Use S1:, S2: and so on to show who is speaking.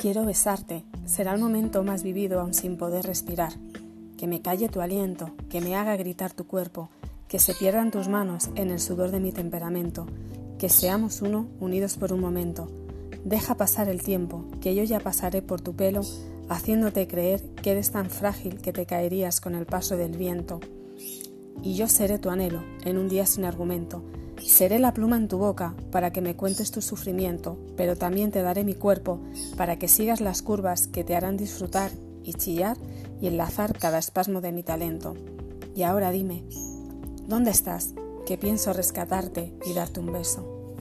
S1: Quiero besarte, será el momento más vivido aún sin poder respirar. Que me calle tu aliento, que me haga gritar tu cuerpo, que se pierdan tus manos en el sudor de mi temperamento, que seamos uno unidos por un momento. Deja pasar el tiempo, que yo ya pasaré por tu pelo, haciéndote creer que eres tan frágil que te caerías con el paso del viento. Y yo seré tu anhelo, en un día sin argumento, Seré la pluma en tu boca para que me cuentes tu sufrimiento, pero también te daré mi cuerpo para que sigas las curvas que te harán disfrutar y chillar y enlazar cada espasmo de mi talento. Y ahora dime, ¿dónde estás? Que pienso rescatarte y darte un beso.